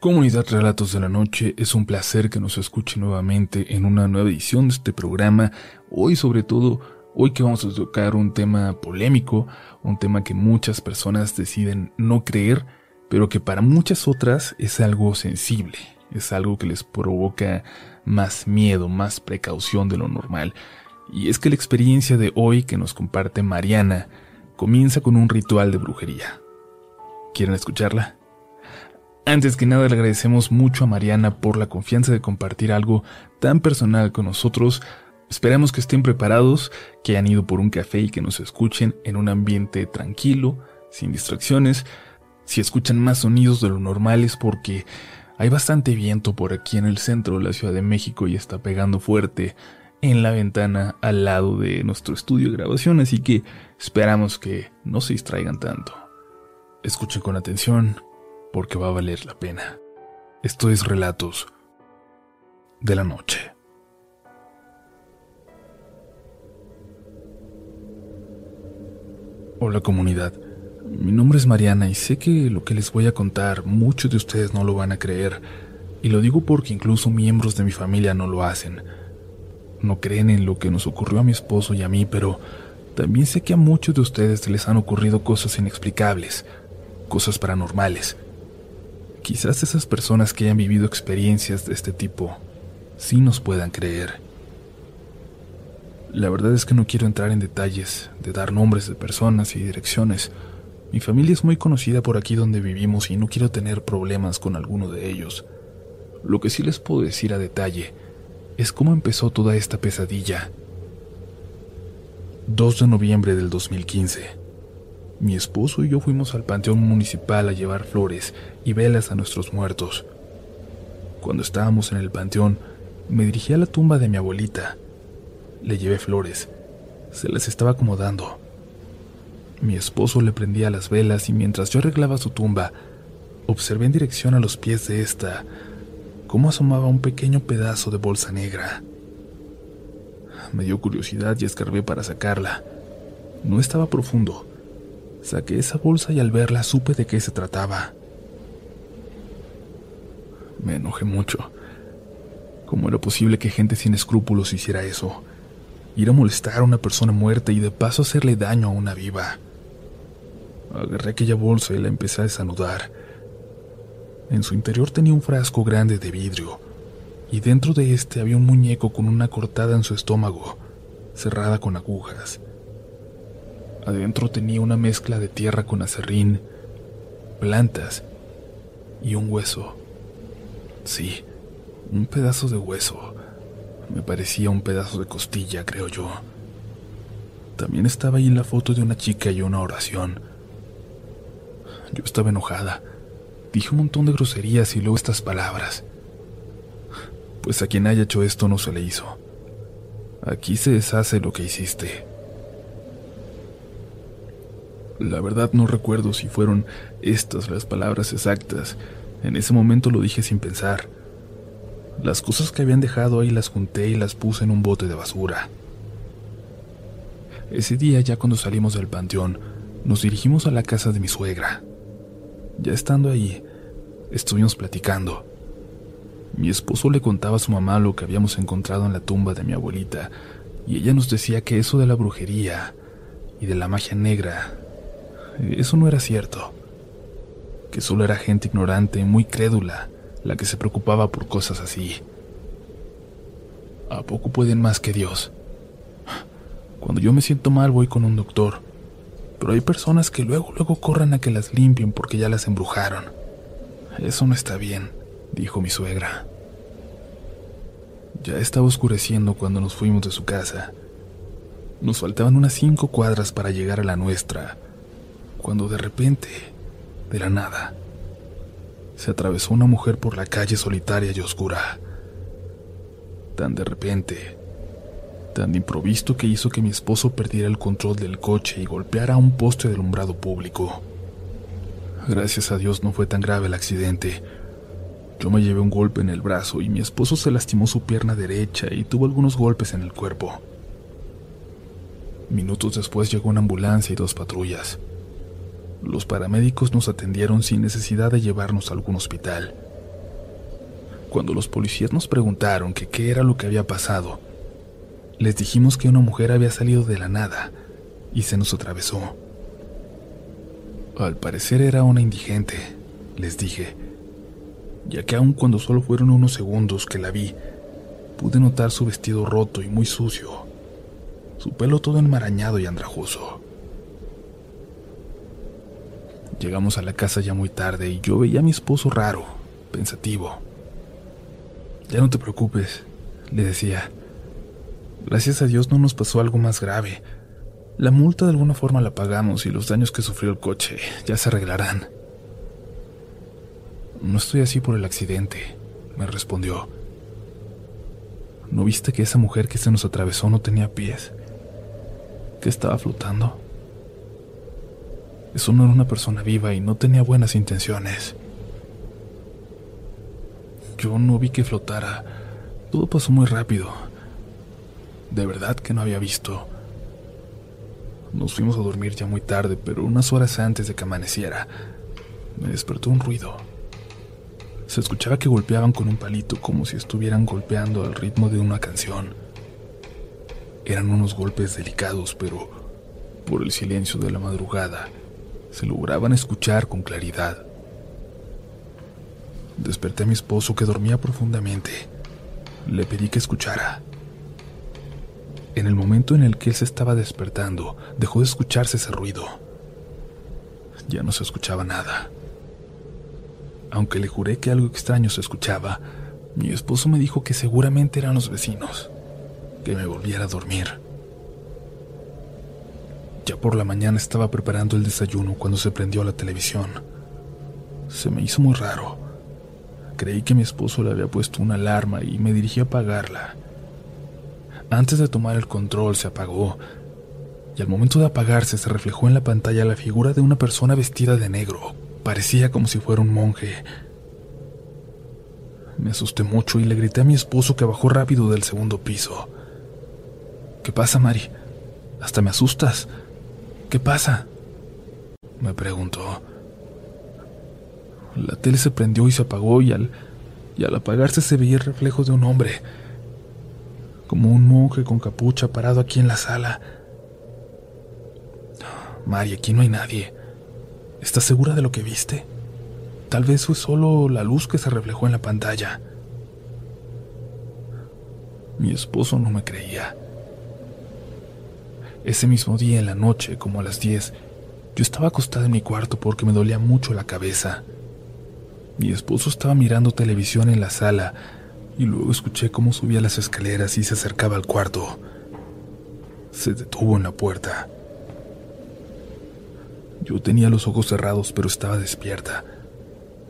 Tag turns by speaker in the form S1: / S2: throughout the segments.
S1: Comunidad Relatos de la Noche, es un placer que nos escuche nuevamente en una nueva edición de este programa. Hoy sobre todo, hoy que vamos a tocar un tema polémico, un tema que muchas personas deciden no creer, pero que para muchas otras es algo sensible, es algo que les provoca más miedo, más precaución de lo normal. Y es que la experiencia de hoy que nos comparte Mariana comienza con un ritual de brujería. ¿Quieren escucharla? Antes que nada le agradecemos mucho a Mariana por la confianza de compartir algo tan personal con nosotros. Esperamos que estén preparados, que hayan ido por un café y que nos escuchen en un ambiente tranquilo, sin distracciones. Si escuchan más sonidos de lo normal es porque hay bastante viento por aquí en el centro de la Ciudad de México y está pegando fuerte en la ventana al lado de nuestro estudio de grabación, así que esperamos que no se distraigan tanto. Escuchen con atención, porque va a valer la pena. Esto es Relatos de la Noche. Hola comunidad, mi nombre es Mariana y sé que lo que les voy a contar muchos de ustedes no lo van a creer, y lo digo porque incluso miembros de mi familia no lo hacen. No creen en lo que nos ocurrió a mi esposo y a mí, pero también sé que a muchos de ustedes les han ocurrido cosas inexplicables, cosas paranormales. Quizás esas personas que hayan vivido experiencias de este tipo sí nos puedan creer. La verdad es que no quiero entrar en detalles de dar nombres de personas y direcciones. Mi familia es muy conocida por aquí donde vivimos y no quiero tener problemas con alguno de ellos. Lo que sí les puedo decir a detalle es cómo empezó toda esta pesadilla. 2 de noviembre del 2015. Mi esposo y yo fuimos al panteón municipal a llevar flores y velas a nuestros muertos. Cuando estábamos en el panteón, me dirigí a la tumba de mi abuelita. Le llevé flores. Se las estaba acomodando. Mi esposo le prendía las velas y mientras yo arreglaba su tumba, observé en dirección a los pies de esta cómo asomaba un pequeño pedazo de bolsa negra. Me dio curiosidad y escarbé para sacarla. No estaba profundo, Saqué esa bolsa y al verla supe de qué se trataba. Me enojé mucho. ¿Cómo era posible que gente sin escrúpulos hiciera eso? Ir a molestar a una persona muerta y de paso hacerle daño a una viva. Agarré aquella bolsa y la empecé a desanudar. En su interior tenía un frasco grande de vidrio, y dentro de este había un muñeco con una cortada en su estómago, cerrada con agujas. Adentro tenía una mezcla de tierra con acerrín, plantas y un hueso. Sí, un pedazo de hueso. Me parecía un pedazo de costilla, creo yo. También estaba ahí la foto de una chica y una oración. Yo estaba enojada. Dije un montón de groserías y luego estas palabras. Pues a quien haya hecho esto no se le hizo. Aquí se deshace lo que hiciste. La verdad no recuerdo si fueron estas las palabras exactas. En ese momento lo dije sin pensar. Las cosas que habían dejado ahí las junté y las puse en un bote de basura. Ese día, ya cuando salimos del panteón, nos dirigimos a la casa de mi suegra. Ya estando ahí, estuvimos platicando. Mi esposo le contaba a su mamá lo que habíamos encontrado en la tumba de mi abuelita, y ella nos decía que eso de la brujería y de la magia negra eso no era cierto. Que solo era gente ignorante, muy crédula, la que se preocupaba por cosas así. ¿A poco pueden más que Dios? Cuando yo me siento mal voy con un doctor, pero hay personas que luego luego corren a que las limpien porque ya las embrujaron. Eso no está bien, dijo mi suegra. Ya estaba oscureciendo cuando nos fuimos de su casa. Nos faltaban unas cinco cuadras para llegar a la nuestra, cuando de repente, de la nada, se atravesó una mujer por la calle solitaria y oscura. Tan de repente, tan de improvisto que hizo que mi esposo perdiera el control del coche y golpeara un poste de alumbrado público. Gracias a Dios no fue tan grave el accidente. Yo me llevé un golpe en el brazo y mi esposo se lastimó su pierna derecha y tuvo algunos golpes en el cuerpo. Minutos después llegó una ambulancia y dos patrullas. Los paramédicos nos atendieron sin necesidad de llevarnos a algún hospital. Cuando los policías nos preguntaron qué era lo que había pasado, les dijimos que una mujer había salido de la nada y se nos atravesó. Al parecer era una indigente, les dije, ya que aun cuando solo fueron unos segundos que la vi, pude notar su vestido roto y muy sucio, su pelo todo enmarañado y andrajoso. Llegamos a la casa ya muy tarde y yo veía a mi esposo raro, pensativo. Ya no te preocupes, le decía. Gracias a Dios no nos pasó algo más grave. La multa de alguna forma la pagamos y los daños que sufrió el coche ya se arreglarán. No estoy así por el accidente, me respondió. ¿No viste que esa mujer que se nos atravesó no tenía pies? ¿Que estaba flotando? Eso no era una persona viva y no tenía buenas intenciones. Yo no vi que flotara. Todo pasó muy rápido. De verdad que no había visto. Nos fuimos a dormir ya muy tarde, pero unas horas antes de que amaneciera, me despertó un ruido. Se escuchaba que golpeaban con un palito como si estuvieran golpeando al ritmo de una canción. Eran unos golpes delicados, pero por el silencio de la madrugada, se lograban escuchar con claridad. Desperté a mi esposo que dormía profundamente. Le pedí que escuchara. En el momento en el que él se estaba despertando, dejó de escucharse ese ruido. Ya no se escuchaba nada. Aunque le juré que algo extraño se escuchaba, mi esposo me dijo que seguramente eran los vecinos, que me volviera a dormir. Ya por la mañana estaba preparando el desayuno cuando se prendió la televisión. Se me hizo muy raro. Creí que mi esposo le había puesto una alarma y me dirigí a apagarla. Antes de tomar el control se apagó y al momento de apagarse se reflejó en la pantalla la figura de una persona vestida de negro. Parecía como si fuera un monje. Me asusté mucho y le grité a mi esposo que bajó rápido del segundo piso. ¿Qué pasa, Mari? Hasta me asustas. ¿Qué pasa? Me preguntó. La tele se prendió y se apagó y al, y al apagarse se veía el reflejo de un hombre, como un monje con capucha parado aquí en la sala. Mari, aquí no hay nadie. ¿Estás segura de lo que viste? Tal vez fue solo la luz que se reflejó en la pantalla. Mi esposo no me creía. Ese mismo día en la noche, como a las 10, yo estaba acostada en mi cuarto porque me dolía mucho la cabeza. Mi esposo estaba mirando televisión en la sala y luego escuché cómo subía las escaleras y se acercaba al cuarto. Se detuvo en la puerta. Yo tenía los ojos cerrados pero estaba despierta.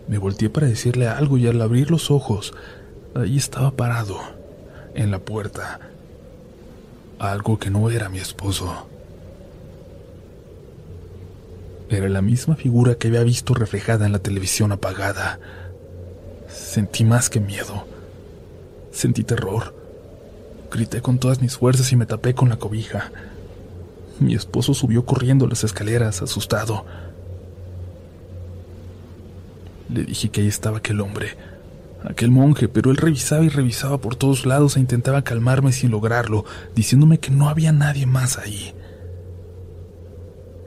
S1: Me volteé para decirle algo y al abrir los ojos, ahí estaba parado, en la puerta, algo que no era mi esposo. Era la misma figura que había visto reflejada en la televisión apagada. Sentí más que miedo. Sentí terror. Grité con todas mis fuerzas y me tapé con la cobija. Mi esposo subió corriendo las escaleras, asustado. Le dije que ahí estaba aquel hombre, aquel monje, pero él revisaba y revisaba por todos lados e intentaba calmarme sin lograrlo, diciéndome que no había nadie más ahí.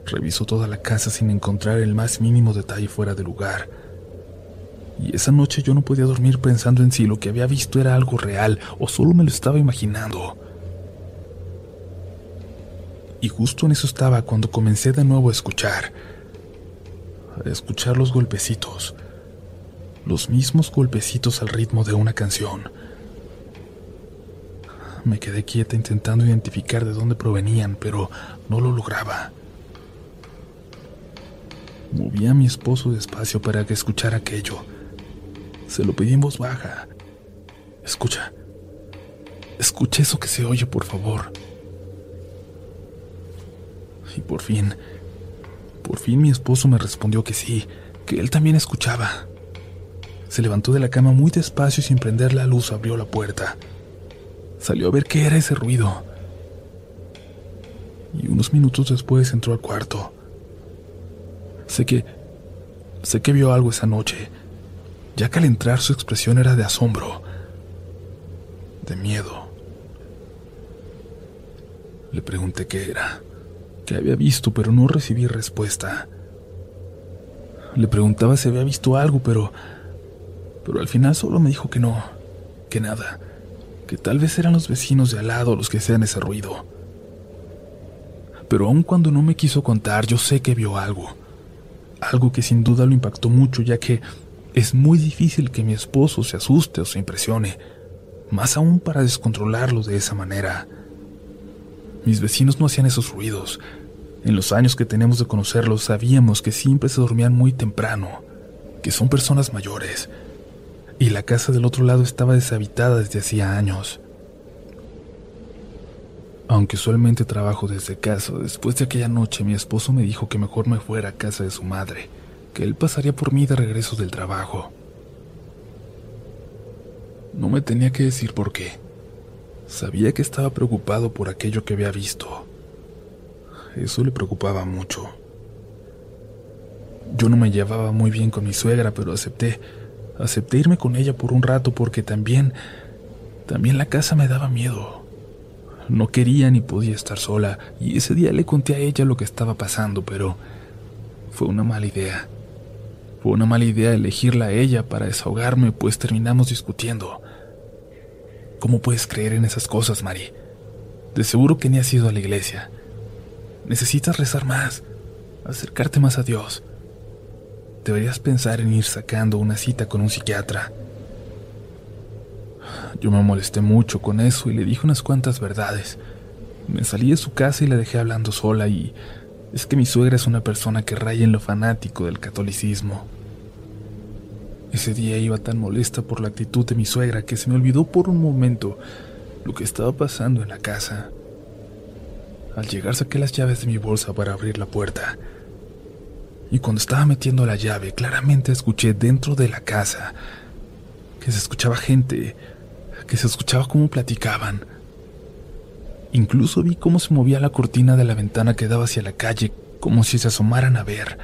S1: Revisó toda la casa sin encontrar el más mínimo detalle fuera de lugar. Y esa noche yo no podía dormir pensando en si lo que había visto era algo real o solo me lo estaba imaginando. Y justo en eso estaba cuando comencé de nuevo a escuchar. A escuchar los golpecitos los mismos golpecitos al ritmo de una canción. Me quedé quieta intentando identificar de dónde provenían, pero no lo lograba. Moví a mi esposo despacio para que escuchara aquello. Se lo pedí en voz baja. Escucha. Escucha eso que se oye, por favor. Y por fin, por fin mi esposo me respondió que sí, que él también escuchaba. Se levantó de la cama muy despacio y sin prender la luz abrió la puerta. Salió a ver qué era ese ruido. Y unos minutos después entró al cuarto. Sé que... sé que vio algo esa noche. ya que al entrar su expresión era de asombro, de miedo. Le pregunté qué era, qué había visto, pero no recibí respuesta. Le preguntaba si había visto algo, pero pero al final solo me dijo que no, que nada, que tal vez eran los vecinos de al lado los que hacían ese ruido. Pero aun cuando no me quiso contar, yo sé que vio algo, algo que sin duda lo impactó mucho, ya que es muy difícil que mi esposo se asuste o se impresione, más aún para descontrolarlo de esa manera. Mis vecinos no hacían esos ruidos. En los años que tenemos de conocerlos sabíamos que siempre se dormían muy temprano, que son personas mayores, y la casa del otro lado estaba deshabitada desde hacía años. Aunque usualmente trabajo desde casa, después de aquella noche mi esposo me dijo que mejor me fuera a casa de su madre, que él pasaría por mí de regreso del trabajo. No me tenía que decir por qué. Sabía que estaba preocupado por aquello que había visto. Eso le preocupaba mucho. Yo no me llevaba muy bien con mi suegra, pero acepté Acepté irme con ella por un rato porque también, también la casa me daba miedo. No quería ni podía estar sola y ese día le conté a ella lo que estaba pasando, pero fue una mala idea. Fue una mala idea elegirla a ella para desahogarme, pues terminamos discutiendo. ¿Cómo puedes creer en esas cosas, Mari? De seguro que ni has ido a la iglesia. Necesitas rezar más, acercarte más a Dios deberías pensar en ir sacando una cita con un psiquiatra. Yo me molesté mucho con eso y le dije unas cuantas verdades. Me salí de su casa y la dejé hablando sola y es que mi suegra es una persona que raya en lo fanático del catolicismo. Ese día iba tan molesta por la actitud de mi suegra que se me olvidó por un momento lo que estaba pasando en la casa. Al llegar saqué las llaves de mi bolsa para abrir la puerta y cuando estaba metiendo la llave claramente escuché dentro de la casa que se escuchaba gente, que se escuchaba cómo platicaban. Incluso vi cómo se movía la cortina de la ventana que daba hacia la calle, como si se asomaran a ver,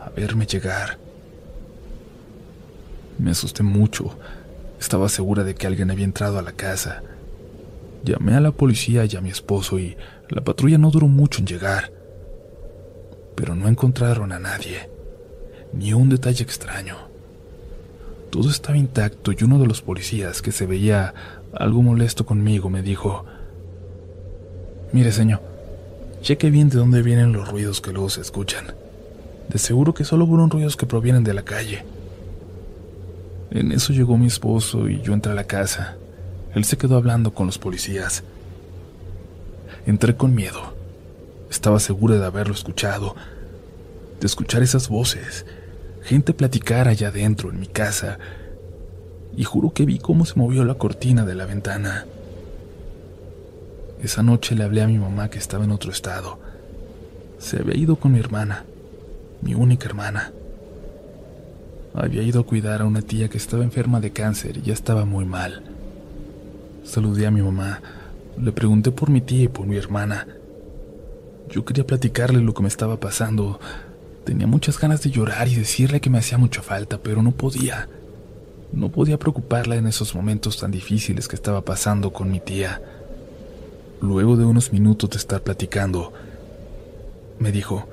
S1: a verme llegar. Me asusté mucho. Estaba segura de que alguien había entrado a la casa. Llamé a la policía y a mi esposo y la patrulla no duró mucho en llegar pero no encontraron a nadie, ni un detalle extraño. Todo estaba intacto y uno de los policías, que se veía algo molesto conmigo, me dijo, Mire, señor, cheque bien de dónde vienen los ruidos que luego se escuchan. De seguro que solo fueron ruidos que provienen de la calle. En eso llegó mi esposo y yo entré a la casa. Él se quedó hablando con los policías. Entré con miedo. Estaba segura de haberlo escuchado, de escuchar esas voces, gente platicar allá adentro en mi casa, y juro que vi cómo se movió la cortina de la ventana. Esa noche le hablé a mi mamá que estaba en otro estado. Se había ido con mi hermana, mi única hermana. Había ido a cuidar a una tía que estaba enferma de cáncer y ya estaba muy mal. Saludé a mi mamá, le pregunté por mi tía y por mi hermana, yo quería platicarle lo que me estaba pasando. Tenía muchas ganas de llorar y decirle que me hacía mucha falta, pero no podía. No podía preocuparla en esos momentos tan difíciles que estaba pasando con mi tía. Luego de unos minutos de estar platicando, me dijo,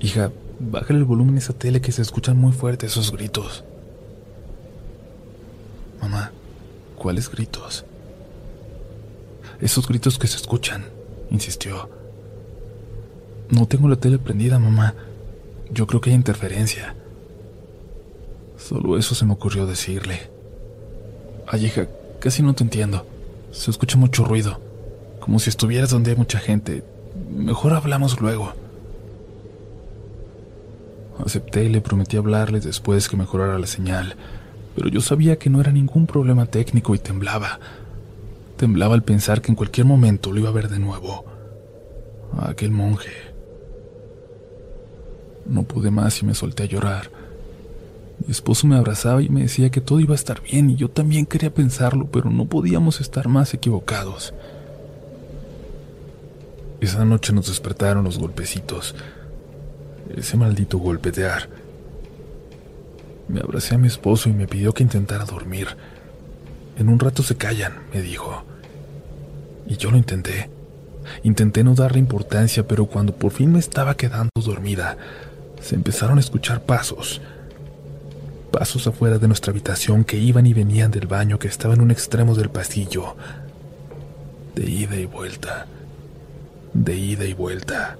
S1: Hija, bájale el volumen a esa tele que se escuchan muy fuertes esos gritos. Mamá, ¿cuáles gritos? Esos gritos que se escuchan, insistió. No tengo la tele prendida, mamá. Yo creo que hay interferencia. Solo eso se me ocurrió decirle. Ay, hija, casi no te entiendo. Se escucha mucho ruido, como si estuvieras donde hay mucha gente. Mejor hablamos luego. Acepté y le prometí hablarles después que mejorara la señal, pero yo sabía que no era ningún problema técnico y temblaba. Temblaba al pensar que en cualquier momento lo iba a ver de nuevo. A aquel monje. No pude más y me solté a llorar. Mi esposo me abrazaba y me decía que todo iba a estar bien y yo también quería pensarlo, pero no podíamos estar más equivocados. Esa noche nos despertaron los golpecitos, ese maldito golpetear. Me abracé a mi esposo y me pidió que intentara dormir. En un rato se callan, me dijo. Y yo lo intenté. Intenté no darle importancia, pero cuando por fin me estaba quedando dormida, se empezaron a escuchar pasos. Pasos afuera de nuestra habitación que iban y venían del baño que estaba en un extremo del pasillo. De ida y vuelta. De ida y vuelta.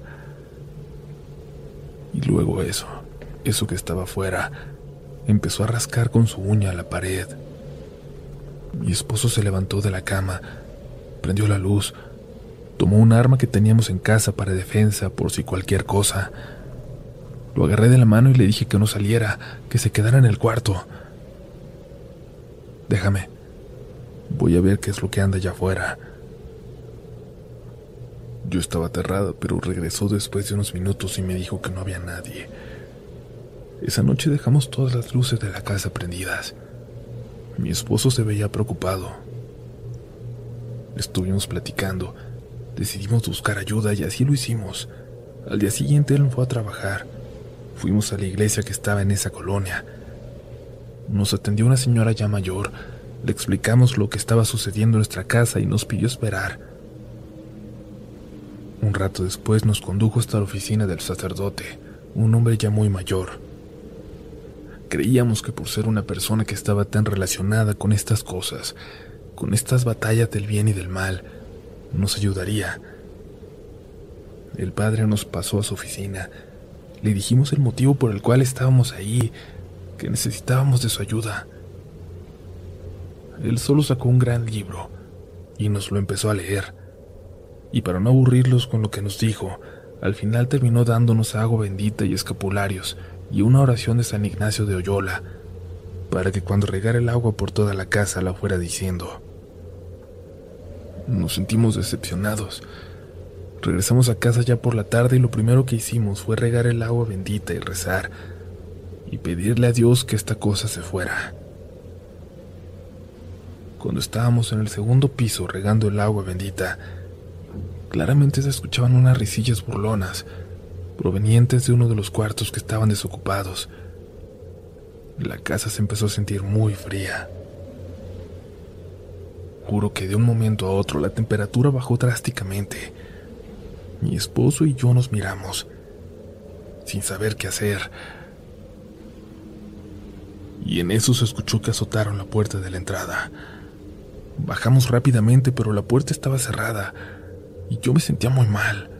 S1: Y luego eso, eso que estaba afuera, empezó a rascar con su uña la pared. Mi esposo se levantó de la cama, prendió la luz, tomó un arma que teníamos en casa para defensa por si cualquier cosa. Lo agarré de la mano y le dije que no saliera, que se quedara en el cuarto. Déjame. Voy a ver qué es lo que anda allá afuera. Yo estaba aterrada, pero regresó después de unos minutos y me dijo que no había nadie. Esa noche dejamos todas las luces de la casa prendidas. Mi esposo se veía preocupado. Estuvimos platicando, decidimos buscar ayuda y así lo hicimos. Al día siguiente él fue a trabajar. Fuimos a la iglesia que estaba en esa colonia. Nos atendió una señora ya mayor, le explicamos lo que estaba sucediendo en nuestra casa y nos pidió esperar. Un rato después nos condujo hasta la oficina del sacerdote, un hombre ya muy mayor. Creíamos que por ser una persona que estaba tan relacionada con estas cosas, con estas batallas del bien y del mal, nos ayudaría. El padre nos pasó a su oficina. Le dijimos el motivo por el cual estábamos ahí, que necesitábamos de su ayuda. Él solo sacó un gran libro y nos lo empezó a leer. Y para no aburrirlos con lo que nos dijo, al final terminó dándonos agua bendita y escapularios y una oración de San Ignacio de Oyola, para que cuando regara el agua por toda la casa la fuera diciendo. Nos sentimos decepcionados. Regresamos a casa ya por la tarde y lo primero que hicimos fue regar el agua bendita y rezar, y pedirle a Dios que esta cosa se fuera. Cuando estábamos en el segundo piso regando el agua bendita, claramente se escuchaban unas risillas burlonas, provenientes de uno de los cuartos que estaban desocupados. La casa se empezó a sentir muy fría. Juro que de un momento a otro la temperatura bajó drásticamente. Mi esposo y yo nos miramos, sin saber qué hacer. Y en eso se escuchó que azotaron la puerta de la entrada. Bajamos rápidamente, pero la puerta estaba cerrada, y yo me sentía muy mal.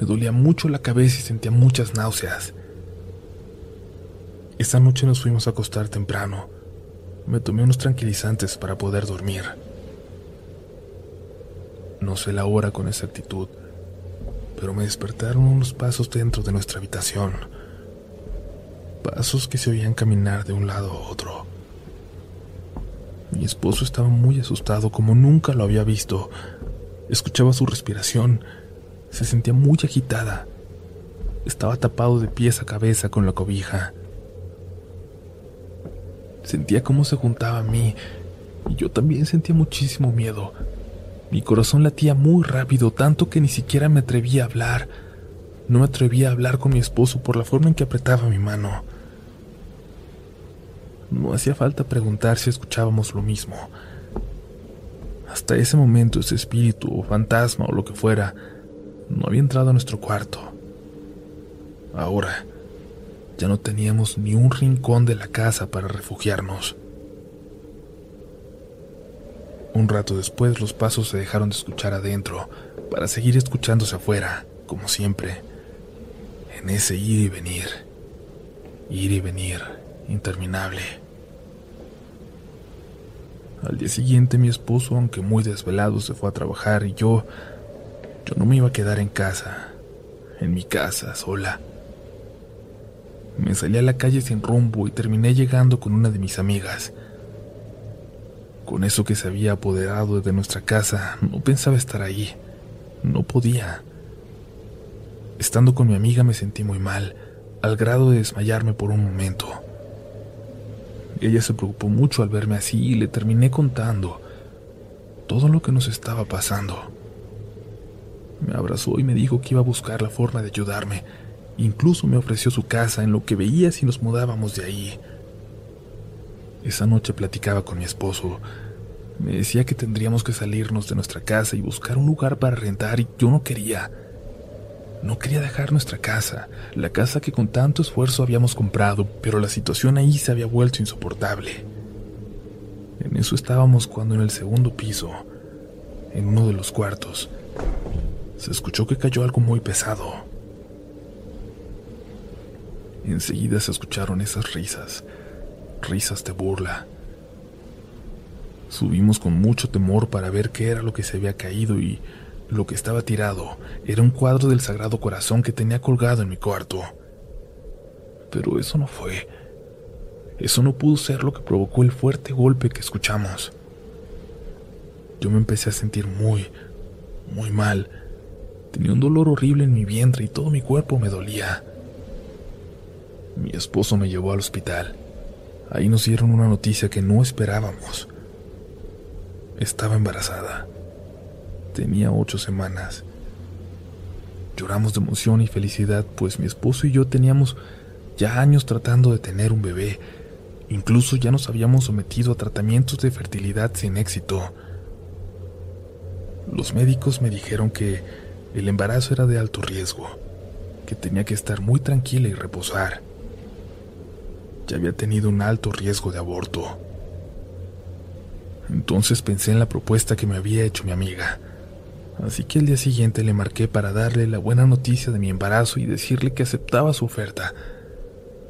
S1: Me dolía mucho la cabeza y sentía muchas náuseas. Esa noche nos fuimos a acostar temprano. Me tomé unos tranquilizantes para poder dormir. No sé la hora con exactitud, pero me despertaron unos pasos dentro de nuestra habitación. Pasos que se oían caminar de un lado a otro. Mi esposo estaba muy asustado como nunca lo había visto. Escuchaba su respiración se sentía muy agitada. Estaba tapado de pies a cabeza con la cobija. Sentía cómo se juntaba a mí y yo también sentía muchísimo miedo. Mi corazón latía muy rápido, tanto que ni siquiera me atrevía a hablar. No me atrevía a hablar con mi esposo por la forma en que apretaba mi mano. No hacía falta preguntar si escuchábamos lo mismo. Hasta ese momento ese espíritu o fantasma o lo que fuera no había entrado a nuestro cuarto. Ahora, ya no teníamos ni un rincón de la casa para refugiarnos. Un rato después los pasos se dejaron de escuchar adentro para seguir escuchándose afuera, como siempre, en ese ir y venir, ir y venir, interminable. Al día siguiente mi esposo, aunque muy desvelado, se fue a trabajar y yo yo no me iba a quedar en casa, en mi casa, sola. Me salí a la calle sin rumbo y terminé llegando con una de mis amigas. Con eso que se había apoderado de nuestra casa, no pensaba estar ahí. No podía. Estando con mi amiga me sentí muy mal, al grado de desmayarme por un momento. Ella se preocupó mucho al verme así y le terminé contando todo lo que nos estaba pasando. Me abrazó y me dijo que iba a buscar la forma de ayudarme. Incluso me ofreció su casa en lo que veía si nos mudábamos de ahí. Esa noche platicaba con mi esposo. Me decía que tendríamos que salirnos de nuestra casa y buscar un lugar para rentar y yo no quería. No quería dejar nuestra casa, la casa que con tanto esfuerzo habíamos comprado, pero la situación ahí se había vuelto insoportable. En eso estábamos cuando en el segundo piso, en uno de los cuartos, se escuchó que cayó algo muy pesado. Enseguida se escucharon esas risas, risas de burla. Subimos con mucho temor para ver qué era lo que se había caído y lo que estaba tirado era un cuadro del Sagrado Corazón que tenía colgado en mi cuarto. Pero eso no fue. Eso no pudo ser lo que provocó el fuerte golpe que escuchamos. Yo me empecé a sentir muy, muy mal. Tenía un dolor horrible en mi vientre y todo mi cuerpo me dolía. Mi esposo me llevó al hospital. Ahí nos dieron una noticia que no esperábamos. Estaba embarazada. Tenía ocho semanas. Lloramos de emoción y felicidad, pues mi esposo y yo teníamos ya años tratando de tener un bebé. Incluso ya nos habíamos sometido a tratamientos de fertilidad sin éxito. Los médicos me dijeron que el embarazo era de alto riesgo, que tenía que estar muy tranquila y reposar. Ya había tenido un alto riesgo de aborto. Entonces pensé en la propuesta que me había hecho mi amiga así que el día siguiente le marqué para darle la buena noticia de mi embarazo y decirle que aceptaba su oferta.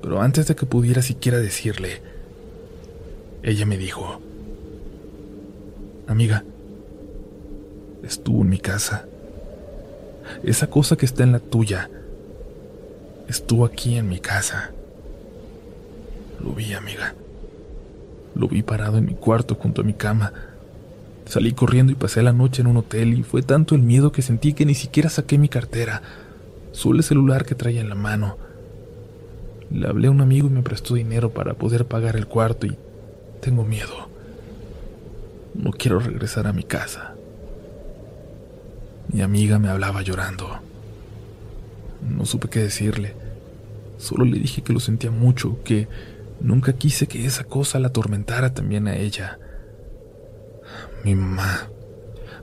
S1: Pero antes de que pudiera siquiera decirle, ella me dijo, Amiga, estuvo en mi casa. Esa cosa que está en la tuya, estuvo aquí en mi casa. Lo vi, amiga. Lo vi parado en mi cuarto junto a mi cama Salí corriendo y pasé la noche en un hotel y fue tanto el miedo que sentí que ni siquiera saqué mi cartera, solo el celular que traía en la mano. Le hablé a un amigo y me prestó dinero para poder pagar el cuarto y tengo miedo. No quiero regresar a mi casa. Mi amiga me hablaba llorando. No supe qué decirle. Solo le dije que lo sentía mucho, que nunca quise que esa cosa la atormentara también a ella. Mi mamá.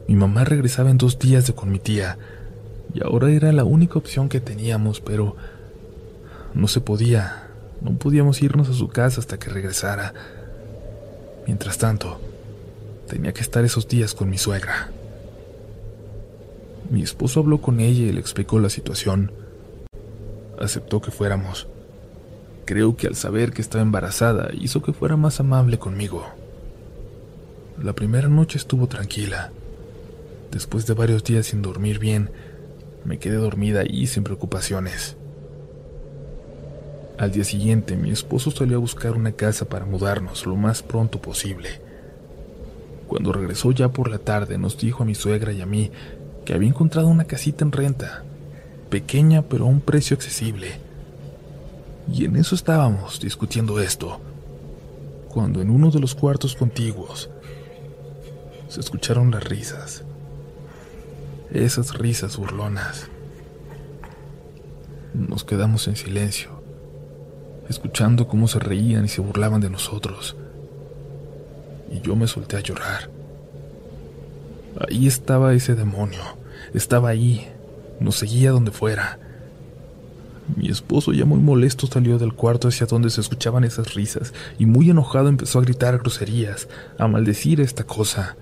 S1: Mi mamá regresaba en dos días de con mi tía, y ahora era la única opción que teníamos, pero no se podía. No podíamos irnos a su casa hasta que regresara. Mientras tanto, tenía que estar esos días con mi suegra. Mi esposo habló con ella y le explicó la situación. Aceptó que fuéramos. Creo que al saber que estaba embarazada hizo que fuera más amable conmigo. La primera noche estuvo tranquila. Después de varios días sin dormir bien, me quedé dormida y sin preocupaciones. Al día siguiente, mi esposo salió a buscar una casa para mudarnos lo más pronto posible. Cuando regresó ya por la tarde, nos dijo a mi suegra y a mí que había encontrado una casita en renta, pequeña pero a un precio accesible. Y en eso estábamos discutiendo esto, cuando en uno de los cuartos contiguos se escucharon las risas. Esas risas burlonas. Nos quedamos en silencio, escuchando cómo se reían y se burlaban de nosotros. Y yo me solté a llorar. Ahí estaba ese demonio, estaba ahí, nos seguía donde fuera. Mi esposo ya muy molesto salió del cuarto hacia donde se escuchaban esas risas y muy enojado empezó a gritar groserías, a maldecir esta cosa.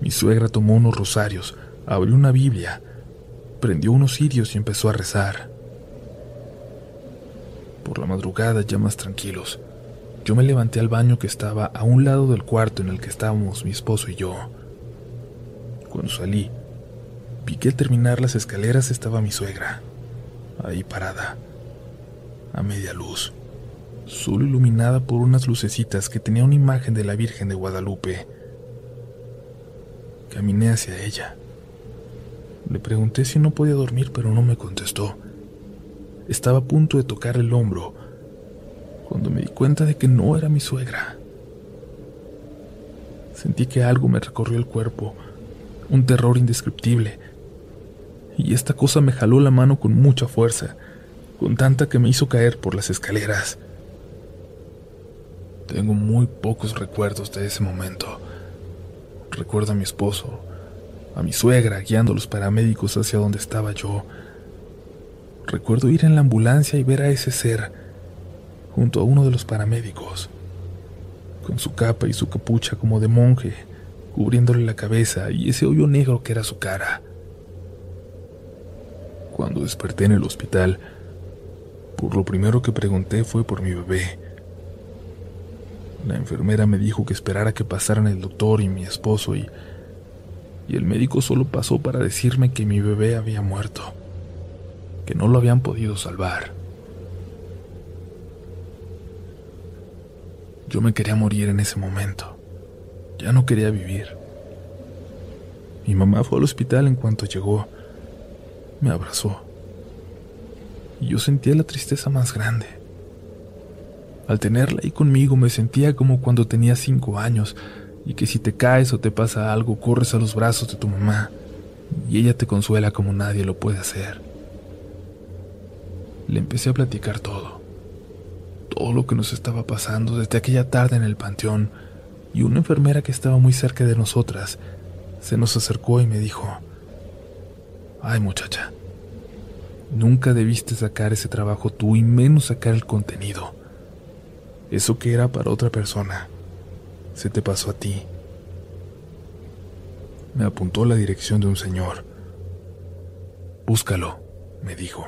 S1: Mi suegra tomó unos rosarios, abrió una Biblia, prendió unos cirios y empezó a rezar. Por la madrugada, ya más tranquilos, yo me levanté al baño que estaba a un lado del cuarto en el que estábamos mi esposo y yo. Cuando salí, vi que al terminar las escaleras estaba mi suegra, ahí parada, a media luz, solo iluminada por unas lucecitas que tenía una imagen de la Virgen de Guadalupe Caminé hacia ella. Le pregunté si no podía dormir, pero no me contestó. Estaba a punto de tocar el hombro cuando me di cuenta de que no era mi suegra. Sentí que algo me recorrió el cuerpo, un terror indescriptible, y esta cosa me jaló la mano con mucha fuerza, con tanta que me hizo caer por las escaleras. Tengo muy pocos recuerdos de ese momento. Recuerdo a mi esposo, a mi suegra guiando a los paramédicos hacia donde estaba yo. Recuerdo ir en la ambulancia y ver a ese ser junto a uno de los paramédicos, con su capa y su capucha como de monje, cubriéndole la cabeza y ese hoyo negro que era su cara. Cuando desperté en el hospital, por lo primero que pregunté fue por mi bebé. La enfermera me dijo que esperara que pasaran el doctor y mi esposo y, y el médico solo pasó para decirme que mi bebé había muerto, que no lo habían podido salvar. Yo me quería morir en ese momento. Ya no quería vivir. Mi mamá fue al hospital en cuanto llegó. Me abrazó. Y yo sentía la tristeza más grande. Al tenerla ahí conmigo me sentía como cuando tenía cinco años y que si te caes o te pasa algo corres a los brazos de tu mamá y ella te consuela como nadie lo puede hacer. Le empecé a platicar todo, todo lo que nos estaba pasando desde aquella tarde en el panteón y una enfermera que estaba muy cerca de nosotras se nos acercó y me dijo, ay muchacha, nunca debiste sacar ese trabajo tú y menos sacar el contenido. Eso que era para otra persona, se te pasó a ti. Me apuntó la dirección de un señor. Búscalo, me dijo.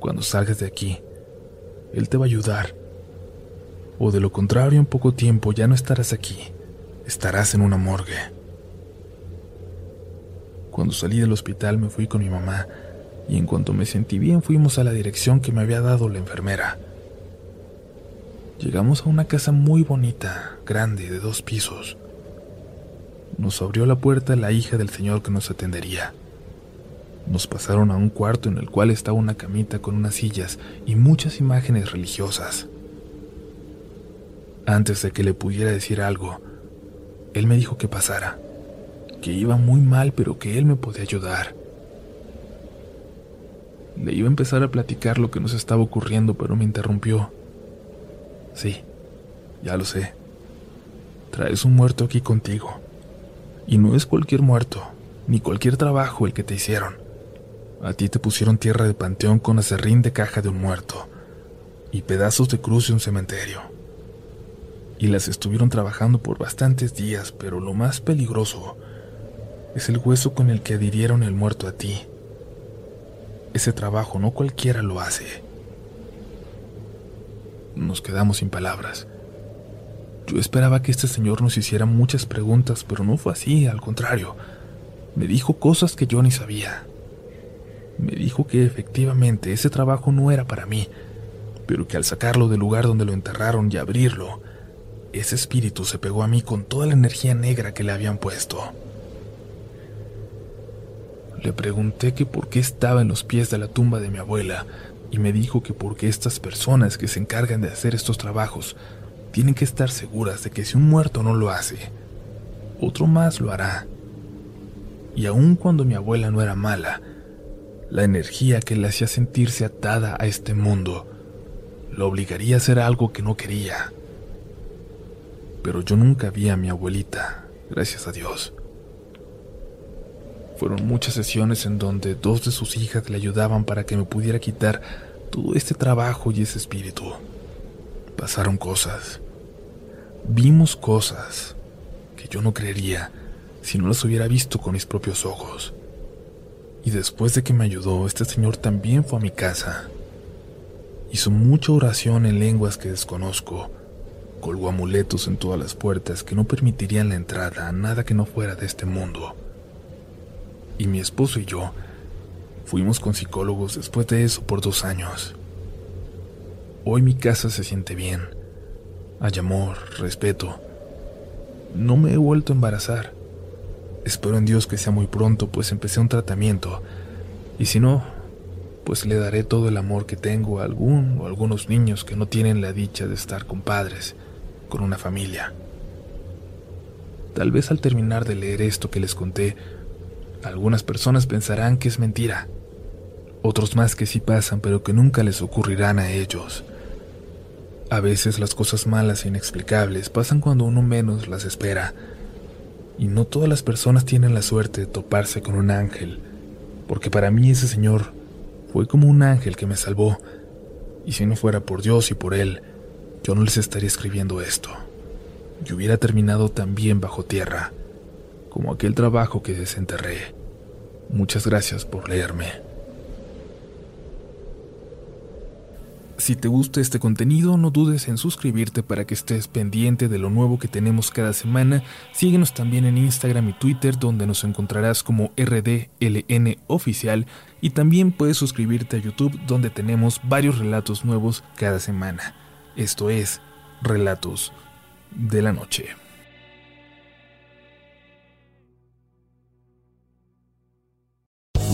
S1: Cuando salgas de aquí, él te va a ayudar. O de lo contrario, en poco tiempo ya no estarás aquí. Estarás en una morgue. Cuando salí del hospital me fui con mi mamá y en cuanto me sentí bien fuimos a la dirección que me había dado la enfermera. Llegamos a una casa muy bonita, grande, de dos pisos. Nos abrió la puerta la hija del señor que nos atendería. Nos pasaron a un cuarto en el cual estaba una camita con unas sillas y muchas imágenes religiosas. Antes de que le pudiera decir algo, él me dijo que pasara, que iba muy mal pero que él me podía ayudar. Le iba a empezar a platicar lo que nos estaba ocurriendo, pero me interrumpió. Sí, ya lo sé. Traes un muerto aquí contigo. Y no es cualquier muerto, ni cualquier trabajo el que te hicieron. A ti te pusieron tierra de panteón con acerrín de caja de un muerto y pedazos de cruz de un cementerio. Y las estuvieron trabajando por bastantes días, pero lo más peligroso es el hueso con el que adhirieron el muerto a ti. Ese trabajo no cualquiera lo hace. Nos quedamos sin palabras. Yo esperaba que este señor nos hiciera muchas preguntas, pero no fue así, al contrario. Me dijo cosas que yo ni sabía. Me dijo que efectivamente ese trabajo no era para mí, pero que al sacarlo del lugar donde lo enterraron y abrirlo, ese espíritu se pegó a mí con toda la energía negra que le habían puesto. Le pregunté que por qué estaba en los pies de la tumba de mi abuela, y me dijo que porque estas personas que se encargan de hacer estos trabajos tienen que estar seguras de que si un muerto no lo hace, otro más lo hará. Y aun cuando mi abuela no era mala, la energía que le hacía sentirse atada a este mundo lo obligaría a hacer algo que no quería. Pero yo nunca vi a mi abuelita, gracias a Dios. Fueron muchas sesiones en donde dos de sus hijas le ayudaban para que me pudiera quitar todo este trabajo y ese espíritu. Pasaron cosas. Vimos cosas que yo no creería si no las hubiera visto con mis propios ojos. Y después de que me ayudó, este señor también fue a mi casa. Hizo mucha oración en lenguas que desconozco. Colgó amuletos en todas las puertas que no permitirían la entrada a nada que no fuera de este mundo y mi esposo y yo fuimos con psicólogos después de eso por dos años. Hoy mi casa se siente bien. Hay amor, respeto. No me he vuelto a embarazar. Espero en Dios que sea muy pronto, pues empecé un tratamiento. Y si no, pues le daré todo el amor que tengo a algún o algunos niños que no tienen la dicha de estar con padres, con una familia. Tal vez al terminar de leer esto que les conté, algunas personas pensarán que es mentira, otros más que sí pasan pero que nunca les ocurrirán a ellos. A veces las cosas malas e inexplicables pasan cuando uno menos las espera. Y no todas las personas tienen la suerte de toparse con un ángel, porque para mí ese señor fue como un ángel que me salvó. Y si no fuera por Dios y por él, yo no les estaría escribiendo esto. Y hubiera terminado también bajo tierra, como aquel trabajo que desenterré. Muchas gracias por leerme. Si te gusta este contenido, no dudes en suscribirte para que estés pendiente de lo nuevo que tenemos cada semana. Síguenos también en Instagram y Twitter, donde nos encontrarás como RDLN Oficial. Y también puedes suscribirte a YouTube, donde tenemos varios relatos nuevos cada semana. Esto es Relatos de la Noche.